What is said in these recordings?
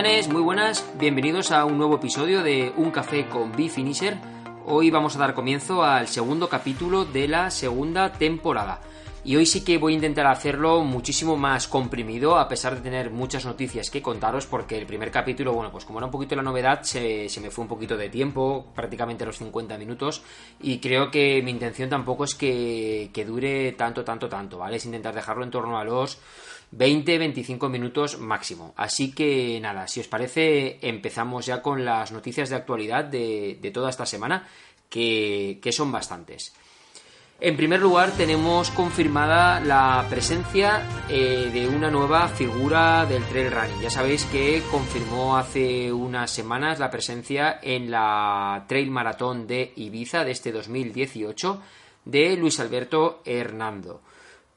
muy buenas, bienvenidos a un nuevo episodio de Un café con B-Finisher. Hoy vamos a dar comienzo al segundo capítulo de la segunda temporada. Y hoy sí que voy a intentar hacerlo muchísimo más comprimido, a pesar de tener muchas noticias que contaros, porque el primer capítulo, bueno, pues como era un poquito la novedad, se, me fue un poquito de tiempo, prácticamente los 50 minutos, y creo que mi intención tampoco es que, que dure tanto, tanto, tanto, ¿vale? Es intentar dejarlo en torno a los 20-25 minutos máximo. Así que nada, si os parece, empezamos ya con las noticias de actualidad de, toda esta semana, que, son bastantes. En primer lugar, tenemos confirmada la presencia eh, de una nueva figura del trail running. Ya sabéis que confirmó hace unas semanas la presencia en la Trail Maratón de Ibiza de este 2018 de Luis Alberto Hernando.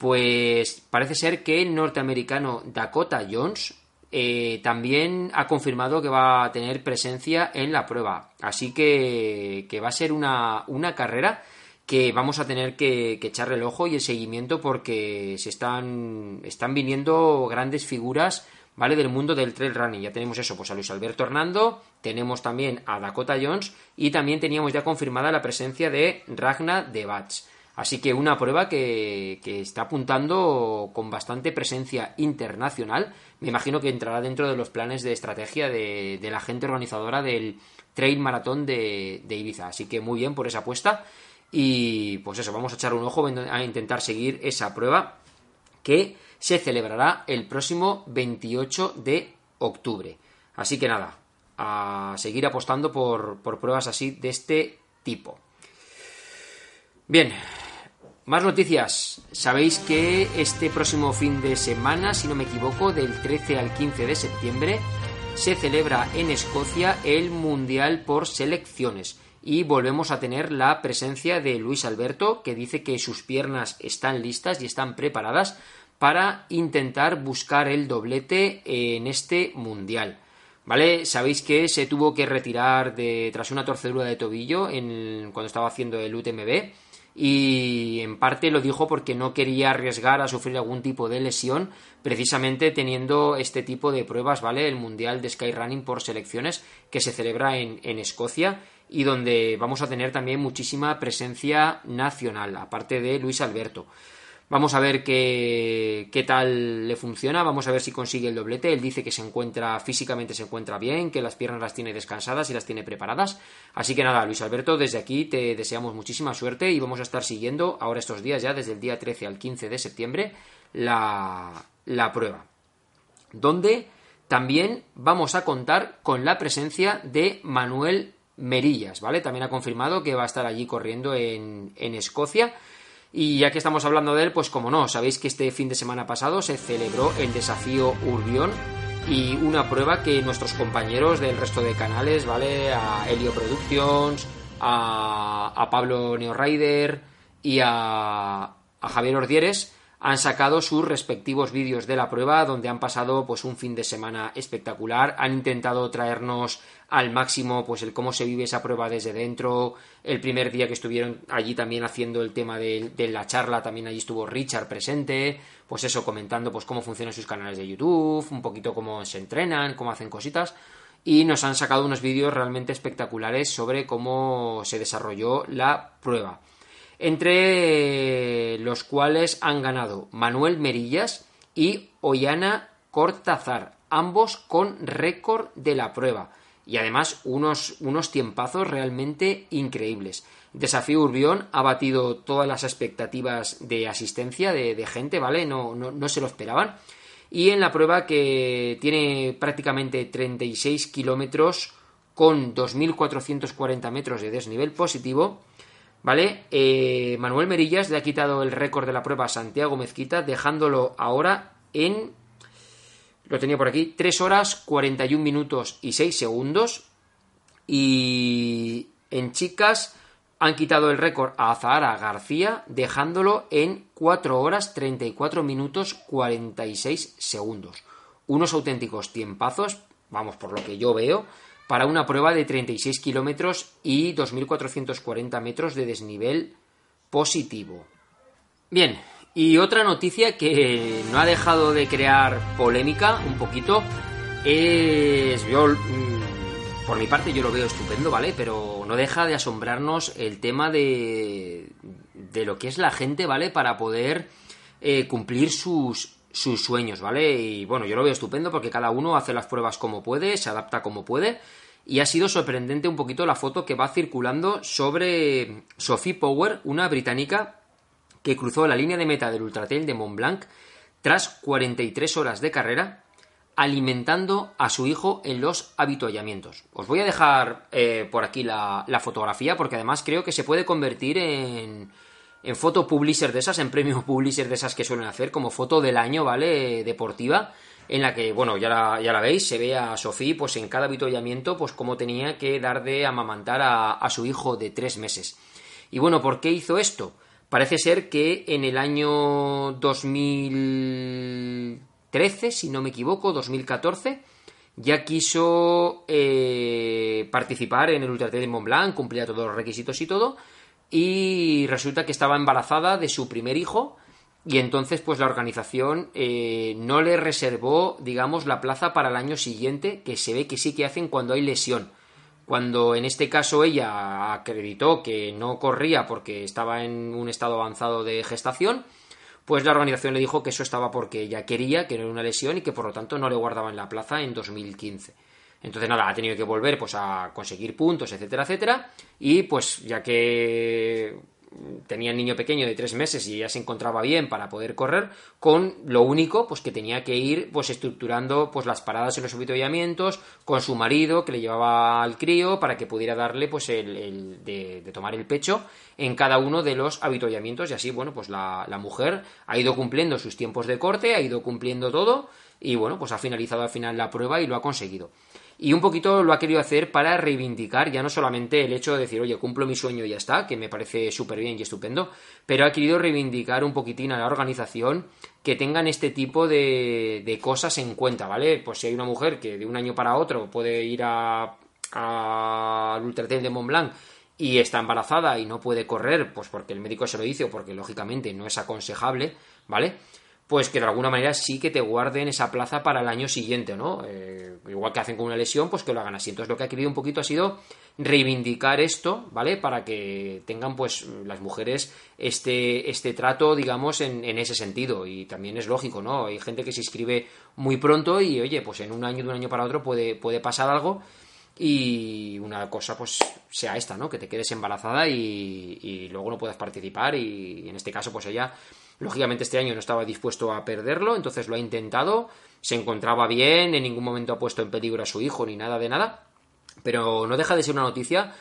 Pues parece ser que el norteamericano Dakota Jones eh, también ha confirmado que va a tener presencia en la prueba. Así que, va a ser una, carrera que vamos a tener que, echarle el ojo y el seguimiento porque se están, están viniendo grandes figuras ¿vale? del mundo del trail running. Ya tenemos eso, pues a Luis Alberto Hernando, tenemos también a Dakota Jones y también teníamos ya confirmada la presencia de Ragnar de Bats. Así que una prueba que, está apuntando con bastante presencia internacional. Me imagino que entrará dentro de los planes de estrategia de, la gente organizadora del Trail Maratón de, Ibiza. Así que muy bien por esa apuesta. Y pues eso, vamos a echar un ojo a intentar seguir esa prueba que se celebrará el próximo 28 de octubre. Así que nada, a seguir apostando por pruebas así de este tipo. Bien, más noticias. Sabéis que este próximo fin de semana, si no me equivoco, del 13 al 15 de septiembre, se celebra en Escocia el Mundial por selecciones. Y volvemos a tener la presencia de Luis Alberto, que dice que sus piernas están listas y están preparadas para intentar buscar el doblete en este Mundial. ¿Vale? Sabéis que se tuvo que retirar de, tras una torcedura de tobillo en, cuando estaba haciendo el UTMB y en parte lo dijo porque no quería arriesgar a sufrir algún tipo de lesión, precisamente teniendo este tipo de pruebas, ¿vale? El Mundial de Skyrunning por selecciones que se celebra en, en Escocia y donde vamos a tener también muchísima presencia nacional, aparte de Luis Alberto. Vamos a ver qué, qué, tal le funciona, vamos a ver si consigue el doblete. Él dice que se encuentra físicamente, se encuentra bien, que las piernas las tiene descansadas y las tiene preparadas. Así que nada, Luis Alberto, desde aquí te deseamos muchísima suerte y vamos a estar siguiendo ahora estos días ya, desde el día 13 al 15 de septiembre, la, la prueba. Donde también vamos a contar con la presencia de Manuel Merillas, ¿vale? También ha confirmado que va a estar allí corriendo en, en Escocia y ya que estamos hablando de él, pues como no, sabéis que este fin de semana pasado se celebró el desafío Urbión y una prueba que nuestros compañeros del resto de canales, ¿vale? A Helio Productions, a, a Pablo Neorider y a, a Javier Ordieres han sacado sus respectivos vídeos de la prueba donde han pasado pues un fin de semana espectacular, han intentado traernos al máximo pues el cómo se vive esa prueba desde dentro, el primer día que estuvieron allí también haciendo el tema de, la charla, también allí estuvo Richard presente, pues eso comentando pues cómo funcionan sus canales de YouTube, un poquito cómo se entrenan, cómo hacen cositas. Y nos han sacado unos vídeos realmente espectaculares sobre cómo se desarrolló la prueba entre los cuales han ganado Manuel Merillas y Ollana Cortázar, ambos con récord de la prueba y además unos, unos tiempazos realmente increíbles. Desafío Urbión ha batido todas las expectativas de asistencia de, gente, ¿vale? No, no, no, se lo esperaban. Y en la prueba que tiene prácticamente 36 kilómetros con 2.440 metros de desnivel positivo, ¿Vale? Eh, Manuel Merillas le ha quitado el récord de la prueba a Santiago Mezquita, dejándolo ahora en. Lo tenía por aquí, 3 horas 41 minutos y 6 segundos. Y en chicas han quitado el récord a Zahara García, dejándolo en 4 horas 34 minutos 46 segundos. Unos auténticos tiempazos, vamos, por lo que yo veo para una prueba de 36 kilómetros y 2.440 metros de desnivel positivo. Bien, y otra noticia que no ha dejado de crear polémica un poquito Es. Yo, mm, por mi parte, yo lo veo estupendo, ¿vale? Pero no deja de asombrarnos el tema de. de lo que es la gente, ¿vale? Para poder eh, cumplir sus, sus sueños, ¿vale? Y bueno, yo lo veo estupendo porque cada uno hace las pruebas como puede, se adapta como puede. Y ha sido sorprendente un poquito la foto que va circulando sobre Sophie Power, una británica que cruzó la línea de meta del Ultratrail de Mont Blanc tras 43 horas de carrera alimentando a su hijo en los habituallamientos. Os voy a dejar eh, por aquí la, fotografía porque además creo que se puede convertir en, en foto publisher de esas, en premio publisher de esas que suelen hacer, como foto del año, ¿vale? Deportiva, en la que, bueno, ya la, ya la veis, se ve a Sofía, pues en cada habituallamiento, pues cómo tenía que dar de amamantar a, su hijo de tres meses. Y bueno, ¿por qué hizo esto? Parece ser que en el año 2013, si no me equivoco, 2014, ya quiso eh, participar en el Ultra de Mont Blanc, cumplía todos los requisitos y todo, y resulta que estaba embarazada de su primer hijo, y entonces pues la organización eh, no le reservó, digamos, la plaza para el año siguiente, que se ve que sí que hacen cuando hay lesión cuando en este caso ella acreditó que no corría porque estaba en un estado avanzado de gestación, pues la organización le dijo que eso estaba porque ella quería, que no era una lesión y que por lo tanto no le guardaba en la plaza en 2015. Entonces nada, ha tenido que volver pues a conseguir puntos, etcétera, etcétera, y pues ya que tenía el niño pequeño de tres meses y ya se encontraba bien para poder correr, con lo único pues que tenía que ir pues estructurando pues las paradas en los avituallamientos con su marido que le llevaba al crío para que pudiera darle pues el, de, tomar el pecho en cada uno de los avituallamientos. Y así bueno pues la, la mujer ha ido cumpliendo sus tiempos de corte, ha ido cumpliendo todo y bueno pues ha finalizado al final la prueba y lo ha conseguido y un poquito lo ha querido hacer para reivindicar ya no solamente el hecho de decir, oye, cumplo mi sueño y ya está, que me parece súper bien y estupendo, pero ha querido reivindicar un poquitín a la organización que tengan este tipo de, cosas en cuenta, ¿vale? Pues si hay una mujer que de un año para otro puede ir a al Ultra de Mont Blanc y está embarazada y no puede correr, pues porque el médico se lo dice o porque lógicamente no es aconsejable, ¿vale? Pues que de alguna manera sí que te guarden esa plaza para el año siguiente, ¿no? Eh, igual que hacen con una lesión, pues que lo hagan así. Entonces lo que ha querido un poquito ha sido reivindicar esto, ¿vale? Para que tengan, pues, las mujeres este, este trato, digamos, en, en, ese sentido. Y también es lógico, ¿no? Hay gente que se inscribe muy pronto y, oye, pues en un año, de un año para otro puede, puede pasar algo y una cosa pues sea esta, ¿no? Que te quedes embarazada y, y luego no puedas participar y en este caso pues ella Lógicamente este año no estaba dispuesto a perderlo, entonces lo ha intentado, se encontraba bien, en ningún momento ha puesto en peligro a su hijo ni nada de nada, pero no deja de ser una noticia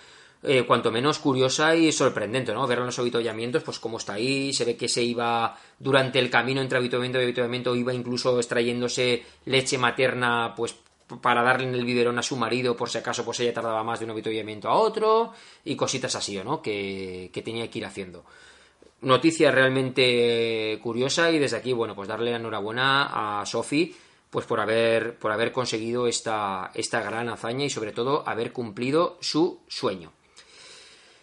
eh, cuanto menos curiosa y sorprendente, ¿no? Ver en los avituallamientos, pues cómo está ahí, se ve que se iba durante el camino entre habituamiento y habituamiento, iba incluso extrayéndose leche materna, pues para darle en el biberón a su marido por si acaso pues ella tardaba más de un avituallamiento a otro y cositas así, ¿no? Que, que tenía que ir haciendo noticia realmente curiosa y desde aquí, bueno, pues darle la enhorabuena a Sofi pues por haber, por haber conseguido esta, esta gran hazaña y sobre todo haber cumplido su sueño.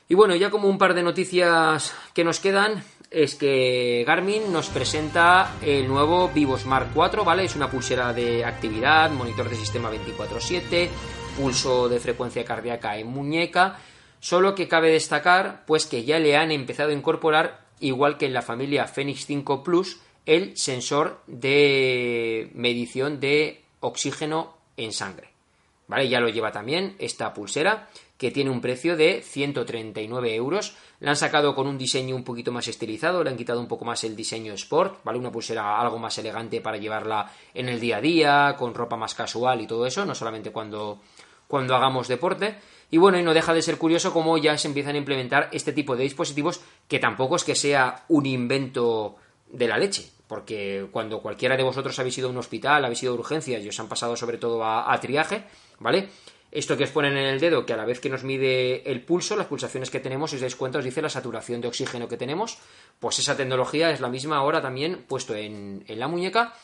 Y bueno, ya como un par de noticias que nos quedan, es que Garmin nos presenta el nuevo Vivo Smart 4, ¿vale? Es una pulsera de actividad, monitor de sistema 24/7, pulso de frecuencia cardíaca en muñeca, solo que cabe destacar pues que ya le han empezado a incorporar igual que en la familia Fenix 5 Plus, el sensor de medición de oxígeno en sangre. ¿Vale? Ya lo lleva también esta pulsera que tiene un precio de 139 euros. La han sacado con un diseño un poquito más estilizado, le han quitado un poco más el diseño sport, ¿vale? Una pulsera algo más elegante para llevarla en el día a día, con ropa más casual y todo eso, no solamente cuando, cuando hagamos deporte. Y bueno, y no deja de ser curioso cómo ya se empiezan a implementar este tipo de dispositivos que tampoco es que sea un invento de la leche, porque cuando cualquiera de vosotros habéis ido a un hospital, habéis ido a urgencias y os han pasado sobre todo a, triaje, ¿vale? Esto que os ponen en el dedo, que a la vez que nos mide el pulso, las pulsaciones que tenemos, si os dais cuenta, os dice la saturación de oxígeno que tenemos, pues esa tecnología es la misma ahora también puesto en, en la muñeca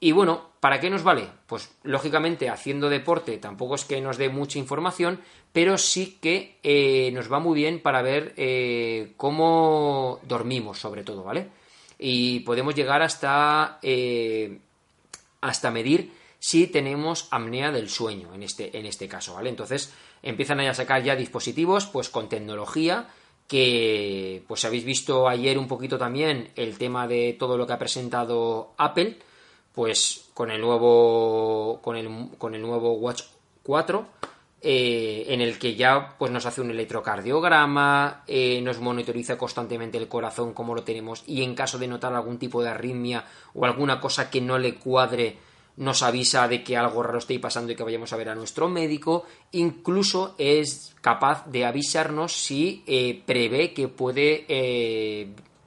y bueno, ¿para qué nos vale? Pues lógicamente haciendo deporte tampoco es que nos dé mucha información, pero sí que eh, nos va muy bien para ver eh, cómo dormimos sobre todo, ¿vale? Y podemos llegar hasta, eh, hasta medir si tenemos apnea del sueño en este, en este caso, ¿vale? Entonces empiezan a sacar ya dispositivos pues con tecnología que pues habéis visto ayer un poquito también el tema de todo lo que ha presentado Apple, pues con el nuevo con el, con el nuevo Watch 4 eh, en el que ya pues nos hace un electrocardiograma, eh, nos monitoriza constantemente el corazón como lo tenemos y en caso de notar algún tipo de arritmia o alguna cosa que no le cuadre nos avisa de que algo raro esté pasando y que vayamos a ver a nuestro médico, incluso es capaz de avisarnos si eh, prevé que puede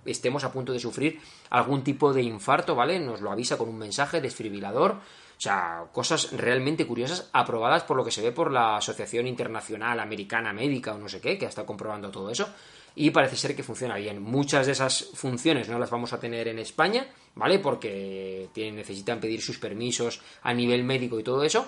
estemos a punto de sufrir algún tipo de infarto, ¿vale? Nos lo avisa con un mensaje desfibrilador o sea, cosas realmente curiosas aprobadas por lo que se ve por la Asociación Internacional Americana Médica o no sé qué, que ha estado comprobando todo eso. Y parece ser que funciona bien. Muchas de esas funciones no las vamos a tener en España, ¿vale? Porque necesitan pedir sus permisos a nivel médico y todo eso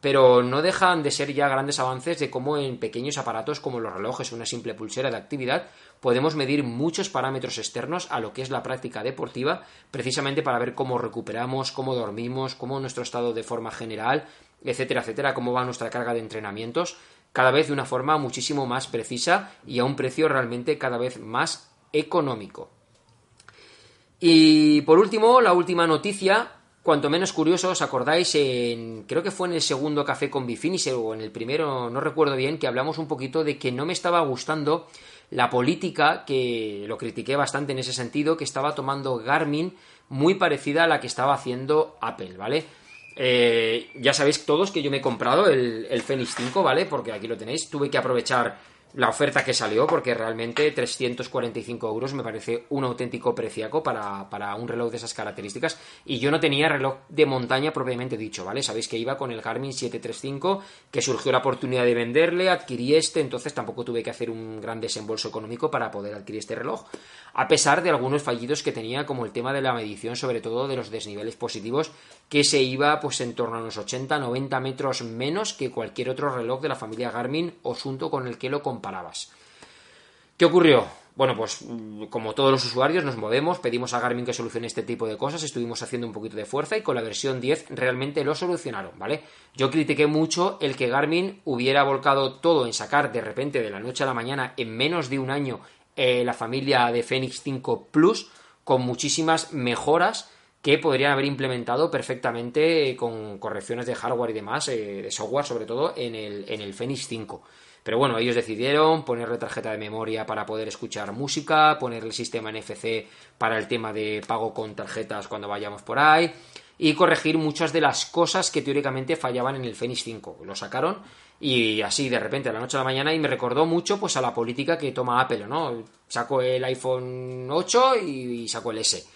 pero no dejan de ser ya grandes avances de cómo en pequeños aparatos como los relojes o una simple pulsera de actividad podemos medir muchos parámetros externos a lo que es la práctica deportiva, precisamente para ver cómo recuperamos, cómo dormimos, cómo nuestro estado de forma general, etcétera, etcétera, cómo va nuestra carga de entrenamientos, cada vez de una forma muchísimo más precisa y a un precio realmente cada vez más económico. Y por último, la última noticia cuanto menos curioso, os acordáis, en, creo que fue en el segundo café con Bifinisher o en el primero, no recuerdo bien, que hablamos un poquito de que no me estaba gustando la política, que lo critiqué bastante en ese sentido, que estaba tomando Garmin muy parecida a la que estaba haciendo Apple, ¿vale? Eh, ya sabéis todos que yo me he comprado el, el Fenix 5, ¿vale? Porque aquí lo tenéis, tuve que aprovechar la oferta que salió, porque realmente 345 euros me parece un auténtico preciaco para, para, un reloj de esas características. Y yo no tenía reloj de montaña propiamente dicho, ¿vale? Sabéis que iba con el Garmin 735, que surgió la oportunidad de venderle, adquirí este, entonces tampoco tuve que hacer un gran desembolso económico para poder adquirir este reloj. A pesar de algunos fallidos que tenía, como el tema de la medición, sobre todo de los desniveles positivos, que se iba pues en torno a unos 80-90 metros menos que cualquier otro reloj de la familia Garmin o Sunto con el que lo comparabas. ¿Qué ocurrió? Bueno, pues mm, como todos los usuarios nos movemos, pedimos a Garmin que solucione este tipo de cosas, estuvimos haciendo un poquito de fuerza y con la versión 10 realmente lo solucionaron, ¿vale? Yo critiqué mucho el que Garmin hubiera volcado todo en sacar de repente de la noche a la mañana en menos de un año eh, la familia de Fenix 5 Plus con muchísimas mejoras que podrían haber implementado perfectamente eh, con correcciones de hardware y demás, eh, de software sobre todo, en el, en el Fenix 5. Pero bueno, ellos decidieron ponerle tarjeta de memoria para poder escuchar música, ponerle sistema NFC para el tema de pago con tarjetas cuando vayamos por ahí y corregir muchas de las cosas que teóricamente fallaban en el Fenix 5. Lo sacaron y así de repente a la noche a la mañana y me recordó mucho pues a la política que toma Apple, ¿no? Saco el iPhone 8 y saco el S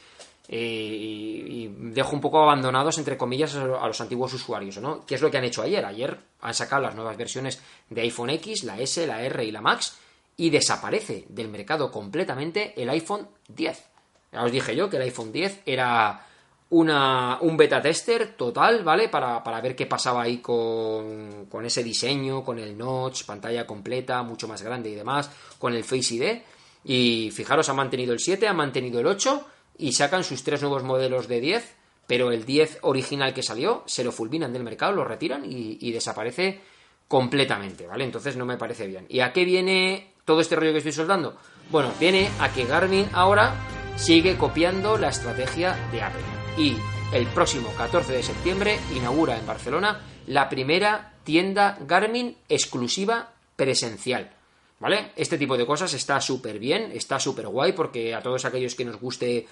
y, dejo un poco abandonados, entre comillas, a los antiguos usuarios, ¿no? ¿Qué es lo que han hecho ayer? Ayer han sacado las nuevas versiones de iPhone X, la S, la R y la Max, y desaparece del mercado completamente el iPhone 10. Ya os dije yo que el iPhone 10 era una, un beta tester total, ¿vale? Para, para ver qué pasaba ahí con, con, ese diseño, con el notch, pantalla completa, mucho más grande y demás, con el Face ID. Y fijaros, ha mantenido el 7, ha mantenido el 8 y sacan sus tres nuevos modelos de 10, pero el 10 original que salió se lo fulminan del mercado, lo retiran y, desaparece completamente, ¿vale? Entonces no me parece bien. ¿Y a qué viene todo este rollo que estoy soltando? Bueno, viene a que Garmin ahora sigue copiando la estrategia de Apple. Y el próximo 14 de septiembre inaugura en Barcelona la primera tienda Garmin exclusiva presencial. ¿Vale? Este tipo de cosas está súper bien, está súper guay porque a todos aquellos que nos guste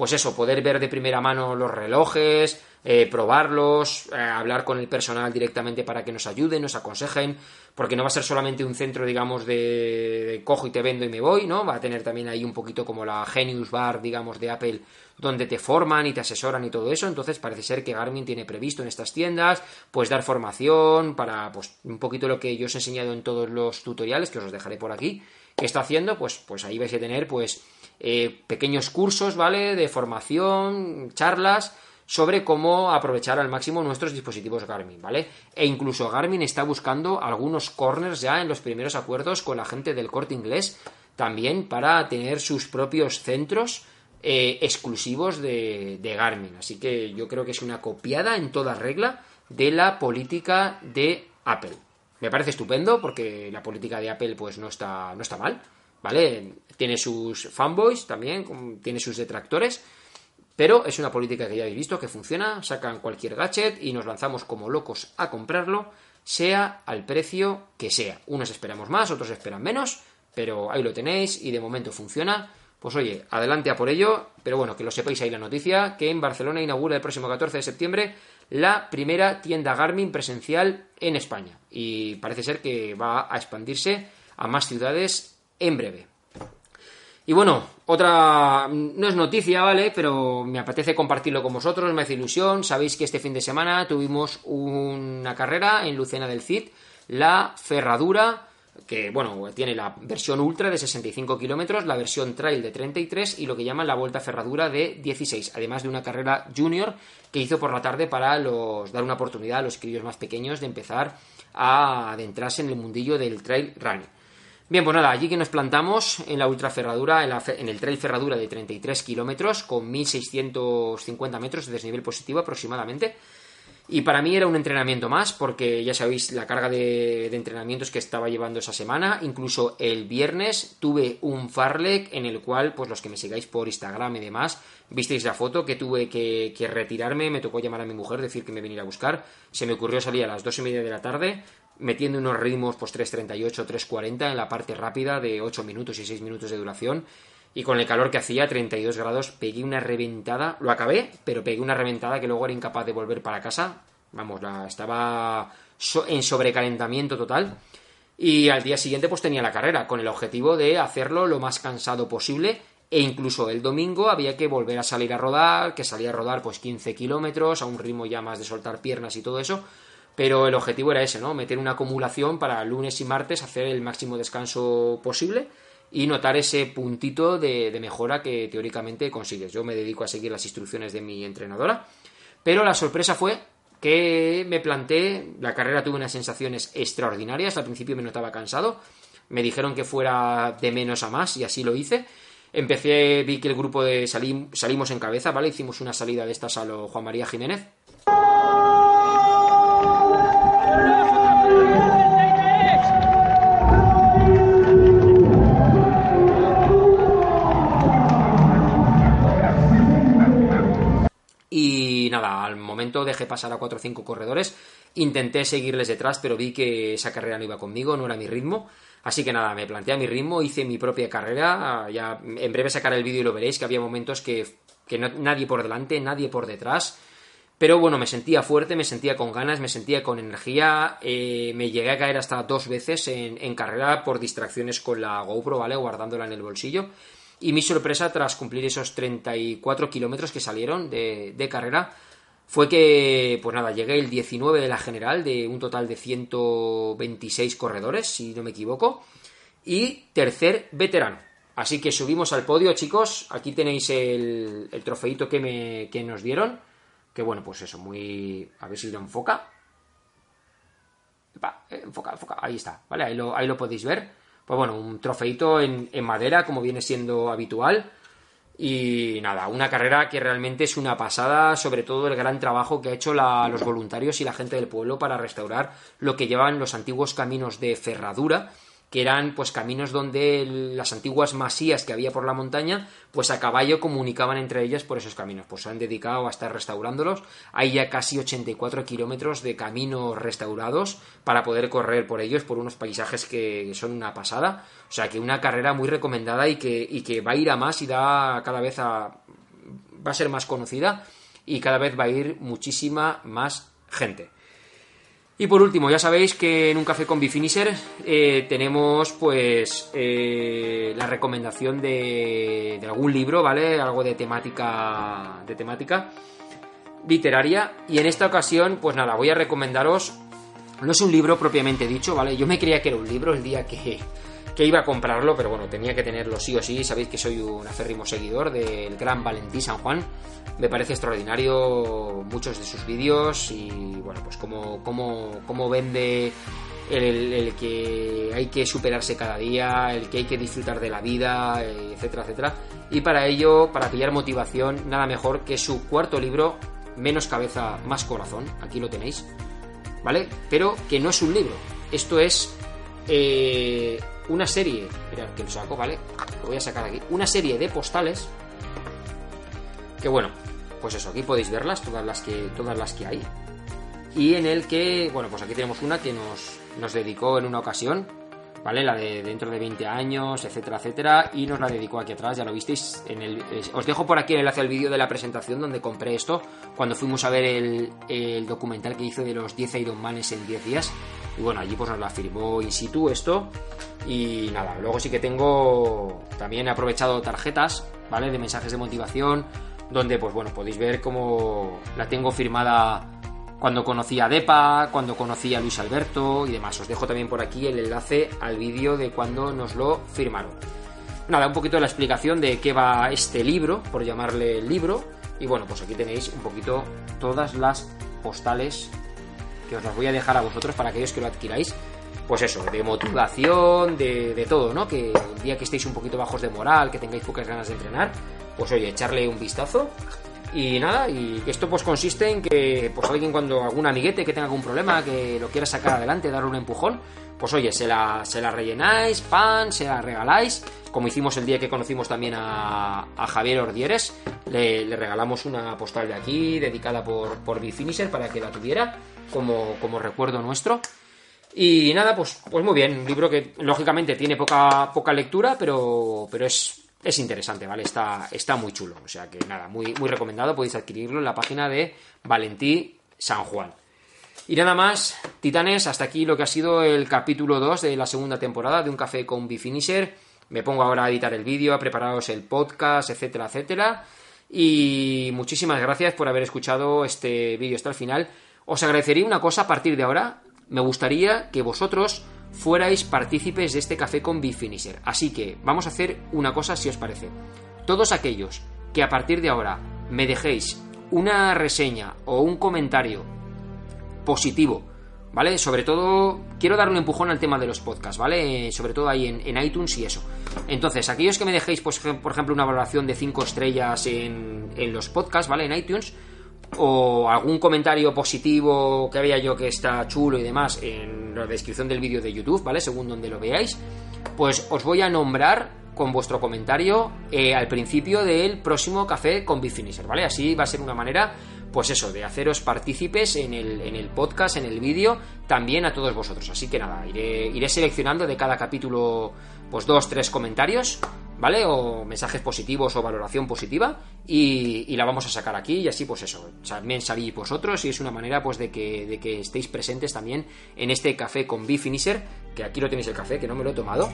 pues eso, poder ver de primera mano los relojes, eh, probarlos, eh, hablar con el personal directamente para que nos ayuden, nos aconsejen, porque no va a ser solamente un centro, digamos, de, cojo y te vendo y me voy, ¿no? Va a tener también ahí un poquito como la Genius Bar, digamos, de Apple, donde te forman y te asesoran y todo eso. Entonces parece ser que Garmin tiene previsto en estas tiendas, pues dar formación para, pues, un poquito lo que yo os he enseñado en todos los tutoriales, que os los dejaré por aquí, que está haciendo, pues, pues ahí vais a tener, pues, eh, pequeños cursos, ¿vale? De formación, charlas sobre cómo aprovechar al máximo nuestros dispositivos Garmin, ¿vale? E incluso Garmin está buscando algunos corners ya en los primeros acuerdos con la gente del corte inglés, también para tener sus propios centros eh, exclusivos de, de Garmin. Así que yo creo que es una copiada en toda regla de la política de Apple. Me parece estupendo porque la política de Apple pues no está, no está mal, ¿vale? Tiene sus fanboys también, tiene sus detractores, pero es una política que ya habéis visto que funciona, sacan cualquier gadget y nos lanzamos como locos a comprarlo, sea al precio que sea. Unos esperamos más, otros esperan menos, pero ahí lo tenéis y de momento funciona. Pues oye, adelante a por ello, pero bueno, que lo sepáis ahí la noticia, que en Barcelona inaugura el próximo 14 de septiembre la primera tienda Garmin presencial en España. Y parece ser que va a expandirse a más ciudades en breve. Y bueno, otra no es noticia, ¿vale? Pero me apetece compartirlo con vosotros, me hace ilusión. Sabéis que este fin de semana tuvimos una carrera en Lucena del Cid, la Ferradura que bueno, tiene la versión ultra de 65 kilómetros, la versión trail de 33 y lo que llaman la vuelta ferradura de 16, además de una carrera junior que hizo por la tarde para dar una oportunidad a los críos más pequeños de empezar a adentrarse en el mundillo del trail running. Bien, pues nada, allí que nos plantamos en la ultra ferradura, en, en el trail ferradura de 33 kilómetros con 1650 metros de desnivel positivo aproximadamente. Y para mí era un entrenamiento más, porque ya sabéis la carga de, entrenamientos que estaba llevando esa semana. Incluso el viernes tuve un farlek en el cual, pues los que me sigáis por Instagram y demás, visteis la foto que tuve que, retirarme. Me tocó llamar a mi mujer, decir que me viniera a buscar. Se me ocurrió salir a las dos y media de la tarde, metiendo unos ritmos pues 3.38, 3.40 en la parte rápida de 8 minutos y 6 minutos de duración y con el calor que hacía, 32 grados, pegué una reventada. Lo acabé, pero pegué una reventada que luego era incapaz de volver para casa. Vamos, la, estaba en sobrecalentamiento total. Y al día siguiente pues tenía la carrera, con el objetivo de hacerlo lo más cansado posible. E incluso el domingo había que volver a salir a rodar, que salía a rodar pues 15 kilómetros, a un ritmo ya más de soltar piernas y todo eso. Pero el objetivo era ese, ¿no? Meter una acumulación para lunes y martes hacer el máximo descanso posible y notar ese puntito de, mejora que teóricamente consigues. Yo me dedico a seguir las instrucciones de mi entrenadora, pero la sorpresa fue que me planté, la carrera tuve unas sensaciones extraordinarias, al principio me notaba cansado, me dijeron que fuera de menos a más y así lo hice. Empecé, vi que el grupo de salimos en cabeza, ¿vale? Hicimos una salida de estas a lo Juan María Jiménez. Al momento dejé pasar a 4 o 5 corredores, intenté seguirles detrás, pero vi que esa carrera no iba conmigo, no era mi ritmo. Así que nada, me planteé a mi ritmo, hice mi propia carrera. Ya en breve sacaré el vídeo y lo veréis, que había momentos que, nadie por delante, nadie por detrás. Pero bueno, me sentía fuerte, me sentía con ganas, me sentía con energía. Eh, me llegué a caer hasta dos veces en, en, carrera por distracciones con la GoPro, ¿vale? Guardándola en el bolsillo. Y mi sorpresa tras cumplir esos 34 kilómetros que salieron de, carrera fue que, pues nada, llegué el 19 de la general de un total de 126 corredores, si no me equivoco, y tercer veterano. Así que subimos al podio, chicos. Aquí tenéis el, trofeito que, me, que nos dieron. Que bueno, pues eso, muy... A ver si lo enfoca. enfoca, enfoca. Ahí está, ¿vale? Ahí lo, ahí lo podéis ver pues bueno, un trofeito en, madera, como viene siendo habitual. Y nada, una carrera que realmente es una pasada, sobre todo el gran trabajo que ha hecho los voluntarios y la gente del pueblo para restaurar lo que llevan los antiguos caminos de ferradura que eran pues caminos donde las antiguas masías que había por la montaña, pues a caballo comunicaban entre ellas por esos caminos. Pues se han dedicado a estar restaurándolos. Hay ya casi 84 kilómetros de caminos restaurados para poder correr por ellos, por unos paisajes que son una pasada. O sea que una carrera muy recomendada y que, y que va a ir a más y da cada vez a. va a ser más conocida y cada vez va a ir muchísima más gente. Y por último, ya sabéis que en un café con Bifinisher eh, tenemos pues eh, la recomendación de, algún libro, ¿vale? Algo de temática, de temática literaria. Y en esta ocasión, pues nada, voy a recomendaros. No es un libro propiamente dicho, ¿vale? Yo me creía que era un libro el día que, que iba a comprarlo, pero bueno, tenía que tenerlo sí o sí. Sabéis que soy un acérrimo seguidor del gran Valentín San Juan. Me parece extraordinario muchos de sus vídeos y bueno, pues cómo, vende el, que hay que superarse cada día, el que hay que disfrutar de la vida, etcétera, etcétera. Y para ello, para pillar motivación, nada mejor que su cuarto libro, Menos cabeza, más corazón. Aquí lo tenéis. ¿Vale? Pero que no es un libro. Esto es eh, una serie. Mirad que lo saco, ¿vale? Lo voy a sacar aquí. Una serie de postales. Que bueno, pues eso, aquí podéis verlas, todas las que, todas las que hay. Y en el que, bueno, pues aquí tenemos una que nos, nos dedicó en una ocasión, ¿vale? La de dentro de 20 años, etcétera, etcétera, y nos la dedicó aquí atrás, ya lo visteis. En el, os dejo por aquí el enlace al vídeo de la presentación donde compré esto, cuando fuimos a ver el, el documental que hizo de los 10 Ironmanes en 10 días. Y bueno, allí pues nos la firmó in situ esto. Y nada, luego sí que tengo, también he aprovechado tarjetas, ¿vale? De mensajes de motivación, donde pues bueno, podéis ver cómo la tengo firmada cuando conocí a Depa, cuando conocí a Luis Alberto y demás. Os dejo también por aquí el enlace al vídeo de cuando nos lo firmaron. Nada, un poquito de la explicación de qué va este libro, por llamarle libro. Y bueno, pues aquí tenéis un poquito todas las postales que os las voy a dejar a vosotros para aquellos que lo adquiráis. Pues eso, de motivación, de, de todo, ¿no? Que el día que estéis un poquito bajos de moral, que tengáis pocas ganas de entrenar, pues oye, echarle un vistazo y nada, y esto pues consiste en que pues alguien cuando algún amiguete que tenga algún problema, que lo quiera sacar adelante, darle un empujón, pues oye, se la, se la rellenáis, pan, se la regaláis, como hicimos el día que conocimos también a, Javier Ordieres, le, regalamos una postal de aquí dedicada por, por para que la tuviera como, como recuerdo nuestro. Y nada, pues, pues muy bien, un libro que lógicamente tiene poca, poca lectura, pero, pero es es interesante, ¿vale? Está, está muy chulo. O sea que nada, muy, muy recomendado. Podéis adquirirlo en la página de Valentí San Juan. Y nada más, titanes, hasta aquí lo que ha sido el capítulo 2 de la segunda temporada de Un Café con Bifinisher. Me pongo ahora a editar el vídeo, a prepararos el podcast, etcétera, etcétera. Y muchísimas gracias por haber escuchado este vídeo hasta el final. Os agradecería una cosa a partir de ahora. Me gustaría que vosotros fuerais partícipes de este café con Bifinisher. Así que vamos a hacer una cosa si os parece. Todos aquellos que a partir de ahora me dejéis una reseña o un comentario positivo, ¿vale? Sobre todo, quiero dar un empujón al tema de los podcasts, ¿vale? Sobre todo ahí en, iTunes y eso. Entonces, aquellos que me dejéis, pues, por ejemplo, una valoración de 5 estrellas en los podcasts, ¿vale? En iTunes, o algún comentario positivo que había yo que está chulo y demás en la descripción del vídeo de YouTube, ¿vale? Según donde lo veáis, pues os voy a nombrar con vuestro comentario eh, al principio del próximo café con Bitfinisher, ¿vale? Así va a ser una manera, pues eso, de haceros partícipes en el, en el podcast, en el vídeo, también a todos vosotros. Así que nada, iré, iré seleccionando de cada capítulo, pues dos, tres comentarios ¿vale? O mensajes positivos o valoración positiva y, la vamos a sacar aquí y así pues eso, también salís vosotros y es una manera pues de que, de que estéis presentes también en este café con B-Finisher, que aquí lo tenéis el café, que no me lo he tomado.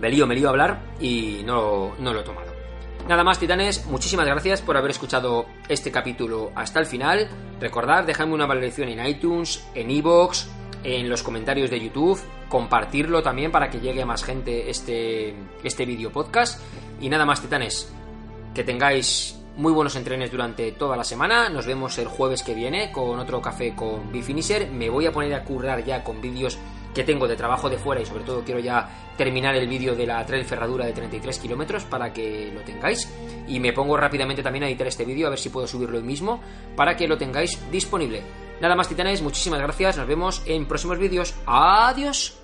Me lío, me lío a hablar y no, no lo he tomado. Nada más, titanes, muchísimas gracias por haber escuchado este capítulo hasta el final. Recordad, dejadme una valoración en iTunes, en iVoox, en los comentarios de YouTube, compartirlo también para que llegue a más gente este, este vídeo podcast. Y nada más, titanes, que tengáis muy buenos entrenes durante toda la semana. Nos vemos el jueves que viene con otro café con Bifinisher. Me voy a poner a currar ya con vídeos que tengo de trabajo de fuera y sobre todo quiero ya terminar el vídeo de la trail ferradura de 33 kilómetros para que lo tengáis y me pongo rápidamente también a editar este vídeo a ver si puedo subirlo hoy mismo para que lo tengáis disponible. Nada más titanes, muchísimas gracias, nos vemos en próximos vídeos. Adiós.